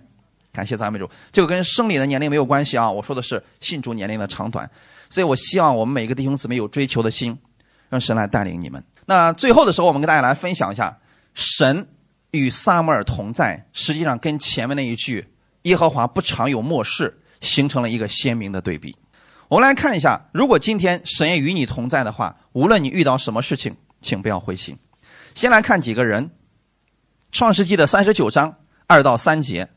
感谢赞美主。这个跟生理的年龄没有关系啊，我说的是信主年龄的长短。所以我希望我们每个弟兄姊妹有追求的心，让神来带领你们。那最后的时候，我们跟大家来分享一下，神与撒母耳同在，实际上跟前面那一句“耶和华不常有漠视”形成了一个鲜明的对比。我们来看一下，如果今天神也与你同在的话，无论你遇到什么事情。请不要灰心。先来看几个人，《创世纪》的三十九章二到三节：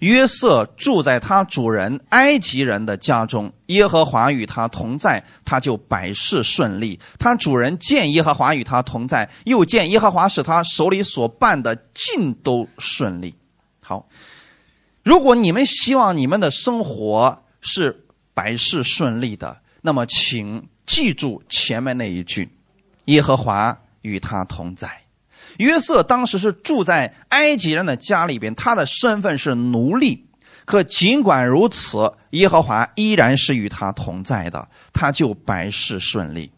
约瑟住在他主人埃及人的家中，耶和华与他同在，他就百事顺利。他主人见耶和华与他同在，又见耶和华使他手里所办的尽都顺利。好，如果你们希望你们的生活是百事顺利的，那么请记住前面那一句。耶和华与他同在。约瑟当时是住在埃及人的家里边，他的身份是奴隶。可尽管如此，耶和华依然是与他同在的，他就百事顺利。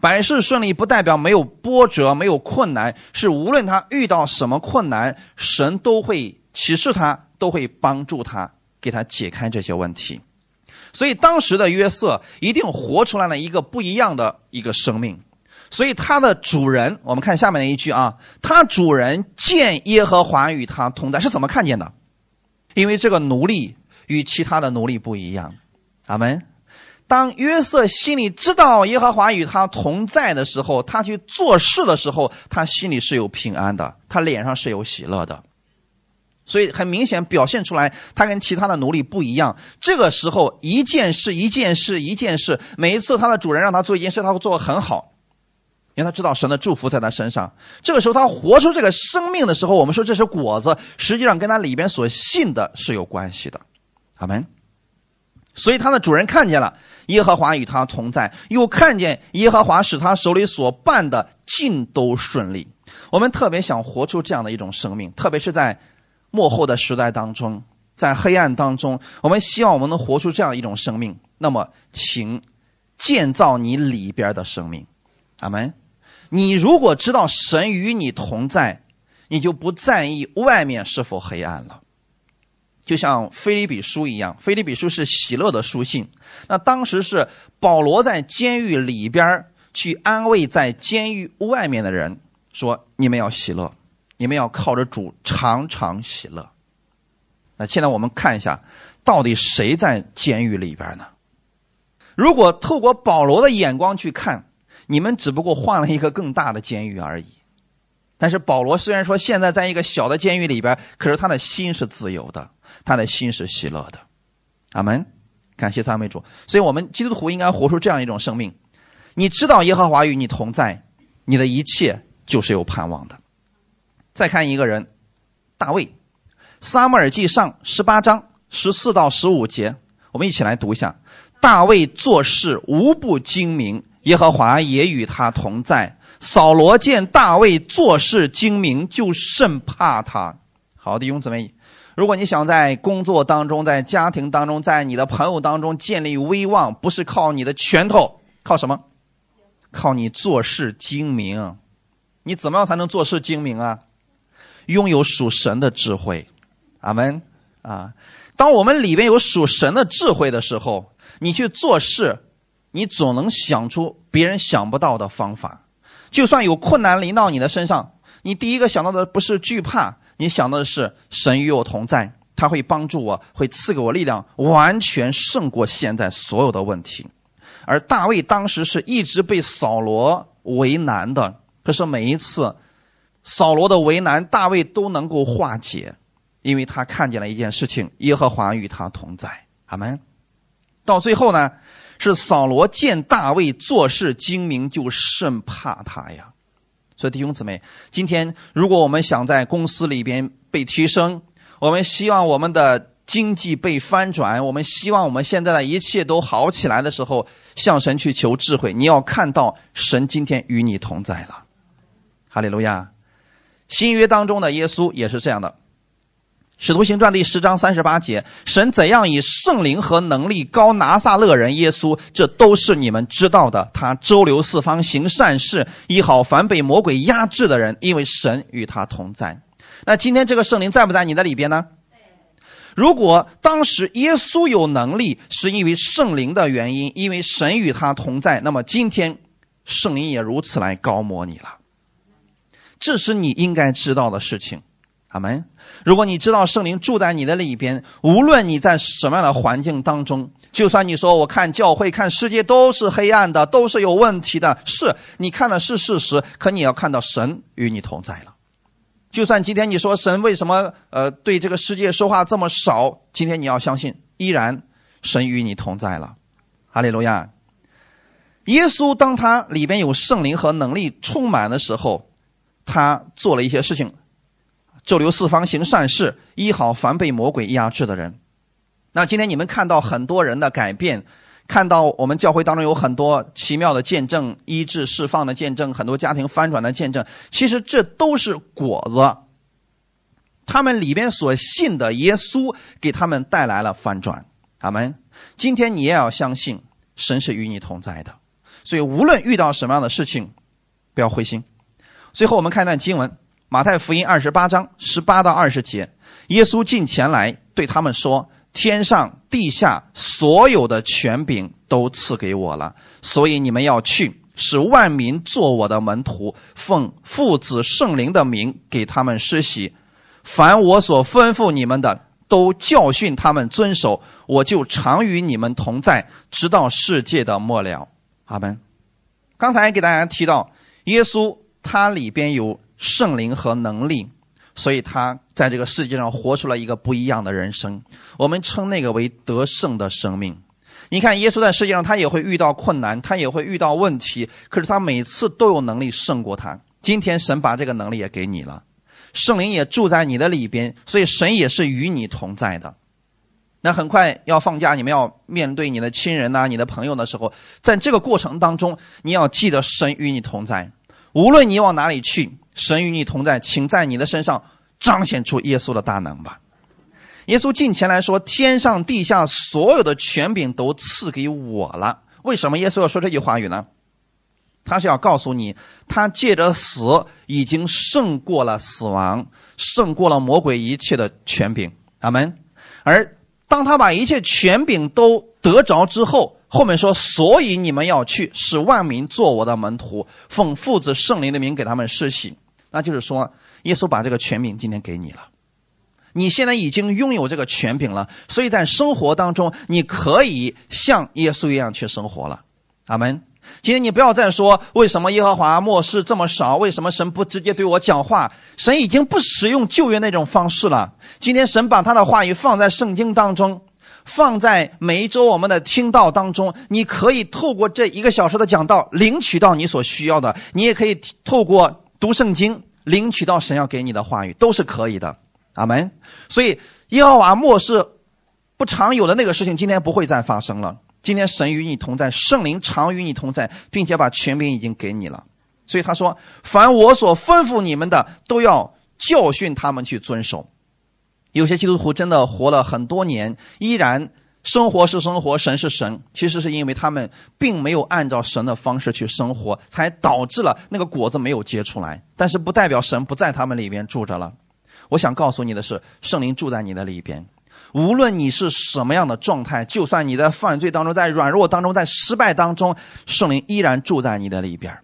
百事顺利不代表没有波折、没有困难，是无论他遇到什么困难，神都会启示他，都会帮助他，给他解开这些问题。所以当时的约瑟一定活出来了一个不一样的一个生命。所以他的主人，我们看下面的一句啊，他主人见耶和华与他同在，是怎么看见的？因为这个奴隶与其他的奴隶不一样。阿门。当约瑟心里知道耶和华与他同在的时候，他去做事的时候，他心里是有平安的，他脸上是有喜乐的。所以很明显表现出来，他跟其他的奴隶不一样。这个时候，一件事一件事一件事，每一次他的主人让他做一件事，他会做得很好，因为他知道神的祝福在他身上。这个时候，他活出这个生命的时候，我们说这是果子，实际上跟他里边所信的是有关系的。阿门。所以他的主人看见了耶和华与他同在，又看见耶和华使他手里所办的尽都顺利。我们特别想活出这样的一种生命，特别是在幕后的时代当中，在黑暗当中，我们希望我们能活出这样一种生命。那么，请建造你里边的生命，阿门。你如果知道神与你同在，你就不在意外面是否黑暗了。就像菲利比书一样，菲利比书是喜乐的书信。那当时是保罗在监狱里边去安慰在监狱外面的人，说：“你们要喜乐，你们要靠着主常常喜乐。”那现在我们看一下，到底谁在监狱里边呢？如果透过保罗的眼光去看，你们只不过换了一个更大的监狱而已。但是保罗虽然说现在在一个小的监狱里边，可是他的心是自由的。他的心是喜乐的，阿门，感谢赞美主。所以，我们基督徒应该活出这样一种生命：你知道耶和华与你同在，你的一切就是有盼望的。再看一个人，大卫，《撒母耳记上》十八章十四到十五节，我们一起来读一下。大卫做事无不精明，耶和华也与他同在。扫罗见大卫做事精明，就甚怕他。好的，弟兄姊妹。如果你想在工作当中、在家庭当中、在你的朋友当中建立威望，不是靠你的拳头，靠什么？靠你做事精明。你怎么样才能做事精明啊？拥有属神的智慧。阿门。啊，当我们里边有属神的智慧的时候，你去做事，你总能想出别人想不到的方法。就算有困难临到你的身上，你第一个想到的不是惧怕。你想到的是神与我同在，他会帮助我，会赐给我力量，完全胜过现在所有的问题。而大卫当时是一直被扫罗为难的，可是每一次扫罗的为难，大卫都能够化解，因为他看见了一件事情：耶和华与他同在。阿门。到最后呢，是扫罗见大卫做事精明，就甚怕他呀。所以弟兄姊妹，今天如果我们想在公司里边被提升，我们希望我们的经济被翻转，我们希望我们现在的一切都好起来的时候，向神去求智慧。你要看到神今天与你同在了，哈利路亚。新约当中的耶稣也是这样的。使徒行传第十章三十八节，神怎样以圣灵和能力高拿撒勒人耶稣，这都是你们知道的。他周流四方行善事，医好凡被魔鬼压制的人，因为神与他同在。那今天这个圣灵在不在你的里边呢？如果当时耶稣有能力，是因为圣灵的原因，因为神与他同在，那么今天圣灵也如此来高摩你了。这是你应该知道的事情。阿门。如果你知道圣灵住在你的里边，无论你在什么样的环境当中，就算你说我看教会、看世界都是黑暗的，都是有问题的，是你看的是事实，可你要看到神与你同在了。就算今天你说神为什么呃对这个世界说话这么少，今天你要相信，依然神与你同在了。哈利路亚。耶稣当他里边有圣灵和能力充满的时候，他做了一些事情。周流四方行善事，医好凡被魔鬼压制的人。那今天你们看到很多人的改变，看到我们教会当中有很多奇妙的见证、医治、释放的见证，很多家庭翻转的见证。其实这都是果子，他们里边所信的耶稣给他们带来了翻转。阿门。今天你也要相信神是与你同在的，所以无论遇到什么样的事情，不要灰心。最后我们看一段经文。马太福音二十八章十八到二十节，耶稣近前来对他们说：“天上地下所有的权柄都赐给我了，所以你们要去，使万民做我的门徒，奉父子圣灵的名给他们施洗。凡我所吩咐你们的，都教训他们遵守。我就常与你们同在，直到世界的末了。阿门。刚才给大家提到，耶稣他里边有圣灵和能力。所以他在这个世界上活出了一个不一样的人生，我们称那个为得胜的生命。你看，耶稣在世界上他也会遇到困难，他也会遇到问题，可是他每次都有能力胜过他。今天神把这个能力也给你了，圣灵也住在你的里边，所以神也是与你同在的。那很快要放假，你们要面对你的亲人呐、你的朋友的时候，在这个过程当中，你要记得神与你同在，无论你往哪里去。神与你同在，请在你的身上彰显出耶稣的大能吧。耶稣近前来说：“天上地下所有的权柄都赐给我了。”为什么耶稣要说这句话语呢？他是要告诉你，他借着死已经胜过了死亡，胜过了魔鬼一切的权柄。阿门。而当他把一切权柄都得着之后，后面说，所以你们要去，使万民做我的门徒，奉父子圣灵的名给他们施洗。那就是说，耶稣把这个权柄今天给你了，你现在已经拥有这个权柄了，所以在生活当中，你可以像耶稣一样去生活了。阿门。今天你不要再说为什么耶和华漠视这么少，为什么神不直接对我讲话？神已经不使用旧约那种方式了。今天神把他的话语放在圣经当中。放在每一周我们的听道当中，你可以透过这一个小时的讲道领取到你所需要的，你也可以透过读圣经领取到神要给你的话语，都是可以的。阿门。所以耶和华末世不常有的那个事情，今天不会再发生了。今天神与你同在，圣灵常与你同在，并且把权柄已经给你了。所以他说：“凡我所吩咐你们的，都要教训他们去遵守。”有些基督徒真的活了很多年，依然生活是生活，神是神。其实是因为他们并没有按照神的方式去生活，才导致了那个果子没有结出来。但是不代表神不在他们里边住着了。我想告诉你的是，圣灵住在你的里边。无论你是什么样的状态，就算你在犯罪当中，在软弱当中，在失败当中，圣灵依然住在你的里边。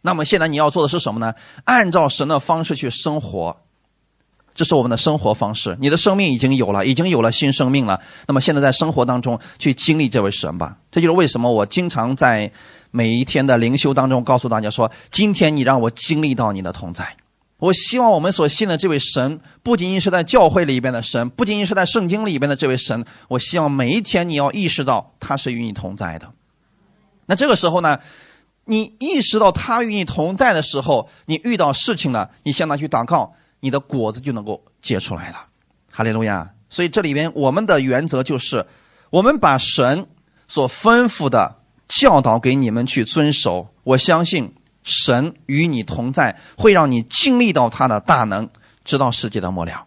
那么现在你要做的是什么呢？按照神的方式去生活。这是我们的生活方式。你的生命已经有了，已经有了新生命了。那么现在在生活当中去经历这位神吧。这就是为什么我经常在每一天的灵修当中告诉大家说：今天你让我经历到你的同在。我希望我们所信的这位神，不仅仅是在教会里边的神，不仅仅是在圣经里边的这位神。我希望每一天你要意识到他是与你同在的。那这个时候呢，你意识到他与你同在的时候，你遇到事情了，你向他去祷告。你的果子就能够结出来了，哈利路亚！所以这里边我们的原则就是，我们把神所吩咐的教导给你们去遵守。我相信神与你同在，会让你经历到他的大能，直到世界的末了，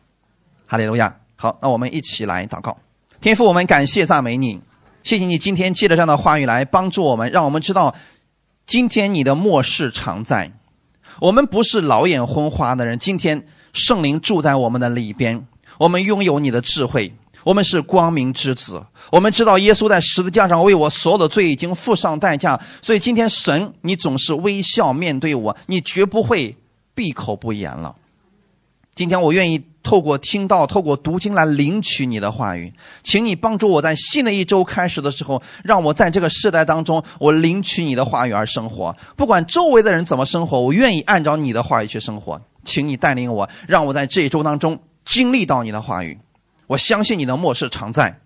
哈利路亚！好，那我们一起来祷告，天父，我们感谢赞美你，谢谢你今天借着这样的话语来帮助我们，让我们知道今天你的末世常在。我们不是老眼昏花的人，今天。圣灵住在我们的里边，我们拥有你的智慧，我们是光明之子。我们知道耶稣在十字架上为我所有的罪已经付上代价，所以今天神，你总是微笑面对我，你绝不会闭口不言了。今天我愿意透过听到、透过读经来领取你的话语，请你帮助我在新的一周开始的时候，让我在这个世代当中，我领取你的话语而生活。不管周围的人怎么生活，我愿意按照你的话语去生活。请你带领我，让我在这一周当中经历到你的话语。我相信你的末世常在，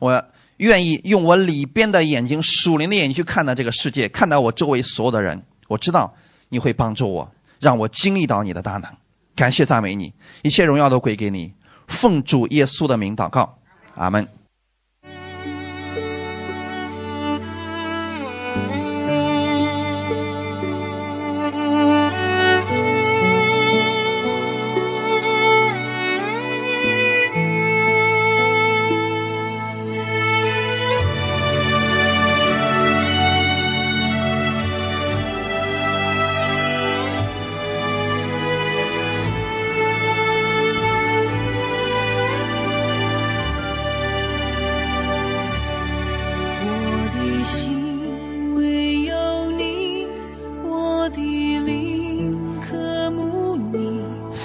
我愿意用我里边的眼睛、属灵的眼睛去看待这个世界，看待我周围所有的人。我知道你会帮助我，让我经历到你的大能。感谢赞美你，一切荣耀都归给你。奉主耶稣的名祷告，阿门。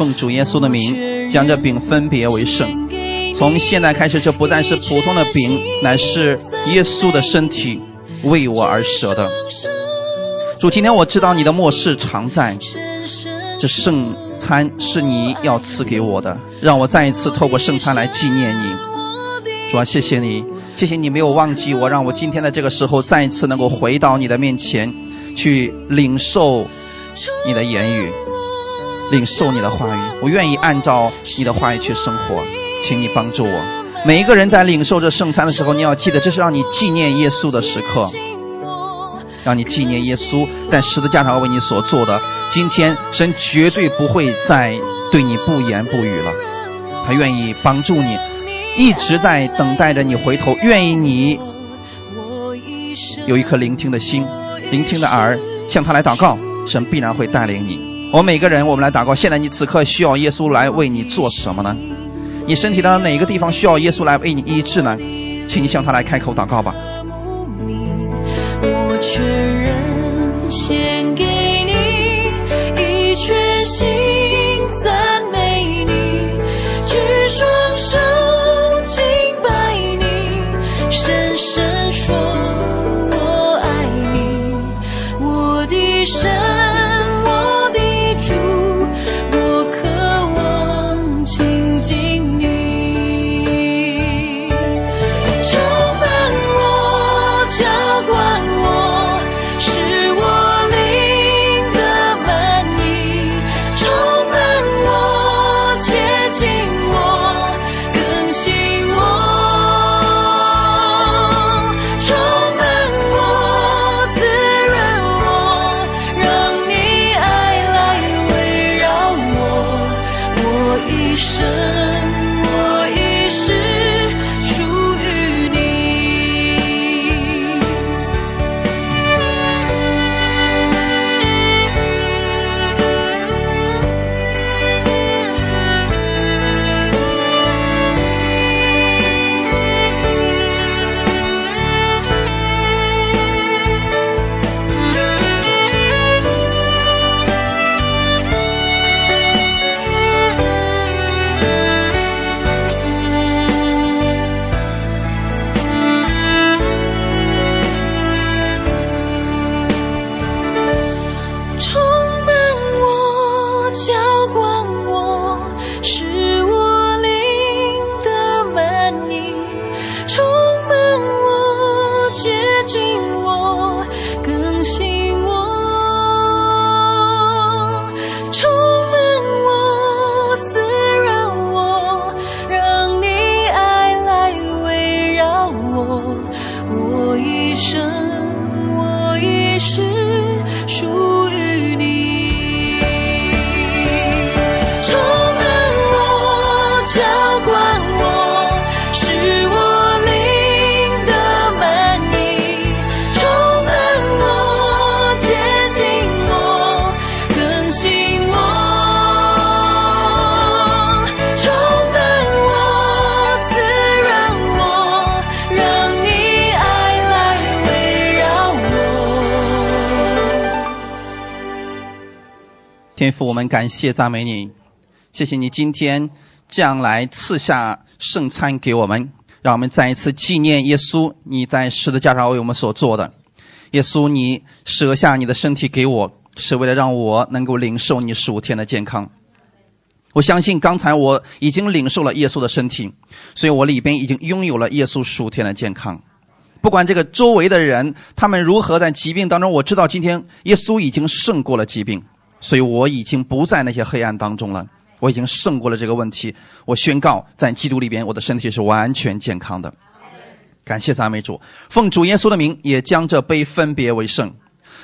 奉主耶稣的名，将这饼分别为圣。从现在开始，这不再是普通的饼，乃是耶稣的身体，为我而舍的。主，今天我知道你的末世常在，这圣餐是你要赐给我的，让我再一次透过圣餐来纪念你。主啊，谢谢你，谢谢你没有忘记我，让我今天的这个时候再一次能够回到你的面前，去领受你的言语，领受你的话语。我愿意按照你的话语去生活，请你帮助我。每一个人在领受这圣餐的时候，你要记得，这是让你纪念耶稣的时刻。让你纪念耶稣在十字架上为你所做的。今天神绝对不会再对你不言不语了，他愿意帮助你，一直在等待着你回头，愿意你有一颗聆听的心、聆听的耳，向他来祷告，神必然会带领你。我们每个人，我们来祷告。现在你此刻需要耶稣来为你做什么呢？你身体当中哪个地方需要耶稣来为你医治呢？请你向他来开口祷告吧。全人献给你，一全心天父，我们感谢赞美你，谢谢你今天这样来赐下圣餐给我们，让我们再一次纪念耶稣你在十字架上为我们所做的。耶稣，你舍下你的身体给我，是为了让我能够领受你十五天的健康。我相信刚才我已经领受了耶稣的身体，所以我里边已经拥有了耶稣十五天的健康。不管这个周围的人他们如何在疾病当中，我知道今天耶稣已经胜过了疾病。所以我已经不在那些黑暗当中了，我已经胜过了这个问题。我宣告，在基督里边，我的身体是完全健康的。感谢赞美主，奉主耶稣的名，也将这杯分别为圣。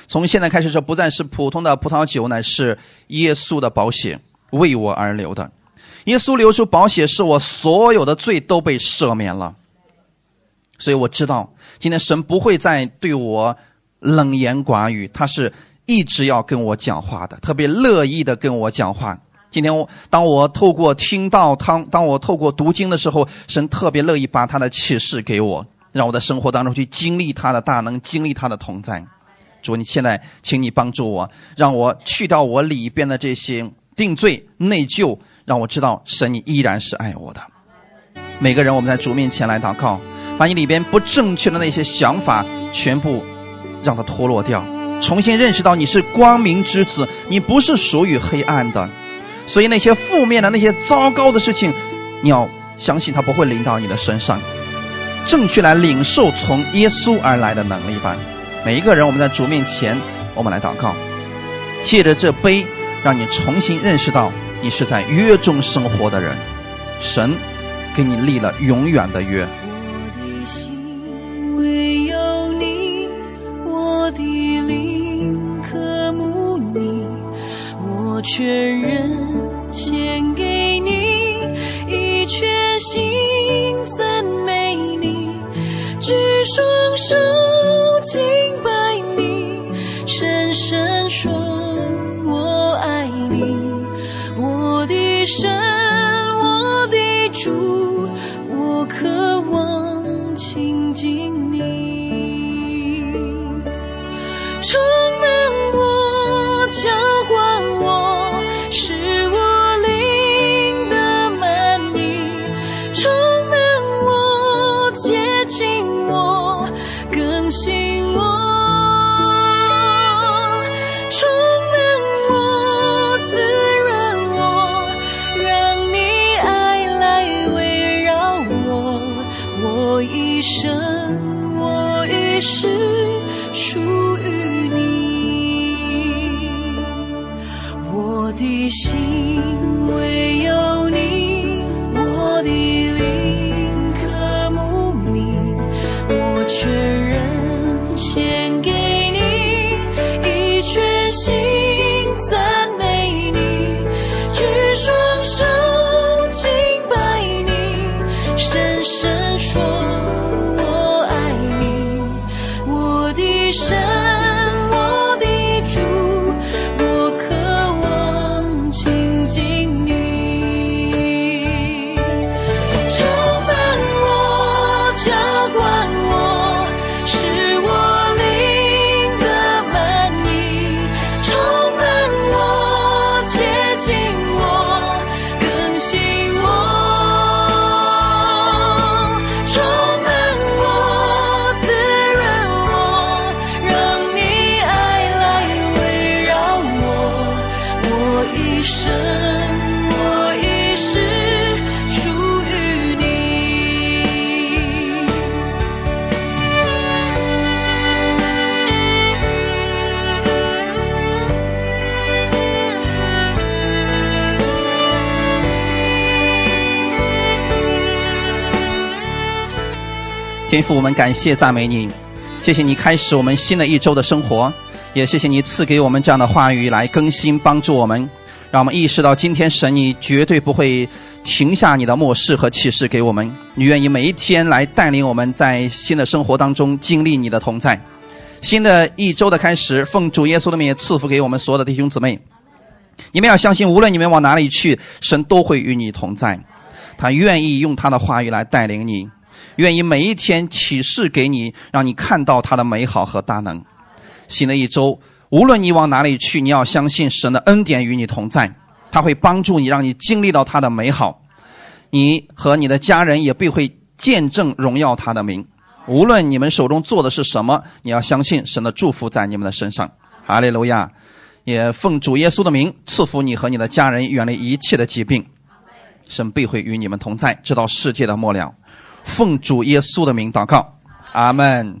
从现在开始，这不再是普通的葡萄酒，乃是耶稣的宝血为我而流的。耶稣流出宝血，是我所有的罪都被赦免了。所以我知道，今天神不会再对我冷言寡语，他是。一直要跟我讲话的，特别乐意的跟我讲话。今天我当我透过听到当当我透过读经的时候，神特别乐意把他的启示给我，让我在生活当中去经历他的大能，经历他的同在。主，你现在请你帮助我，让我去掉我里边的这些定罪、内疚，让我知道神你依然是爱我的。每个人，我们在主面前来祷告，把你里边不正确的那些想法全部让它脱落掉，重新认识到你是光明之子，你不是属于黑暗的。所以那些负面的、那些糟糕的事情，你要相信它不会临到你的身上。正确来领受从耶稣而来的能力吧。每一个人，我们在主面前，我们来祷告，借着这杯，让你重新认识到你是在约中生活的人，神给你立了永远的约。全人献给你，以全心赞美你，举双手天父，我们感谢赞美你，谢谢你开始我们新的一周的生活，也谢谢你赐给我们这样的话语来更新帮助我们，让我们意识到今天神你绝对不会停下你的漠视和启示给我们，你愿意每一天来带领我们在新的生活当中经历你的同在。新的一周的开始，奉主耶稣的名赐福给我们所有的弟兄姊妹。你们要相信，无论你们往哪里去，神都会与你同在。他愿意用他的话语来带领你，愿意每一天启示给你，让你看到他的美好和大能。新的一周，无论你往哪里去，你要相信神的恩典与你同在，他会帮助你，让你经历到他的美好。你和你的家人也必会见证荣耀他的名。无论你们手中做的是什么，你要相信神的祝福在你们的身上。哈利路亚！也奉主耶稣的名赐福你和你的家人远离一切的疾病，神必会与你们同在，直到世界的末了。奉主耶稣的名祷告，阿门。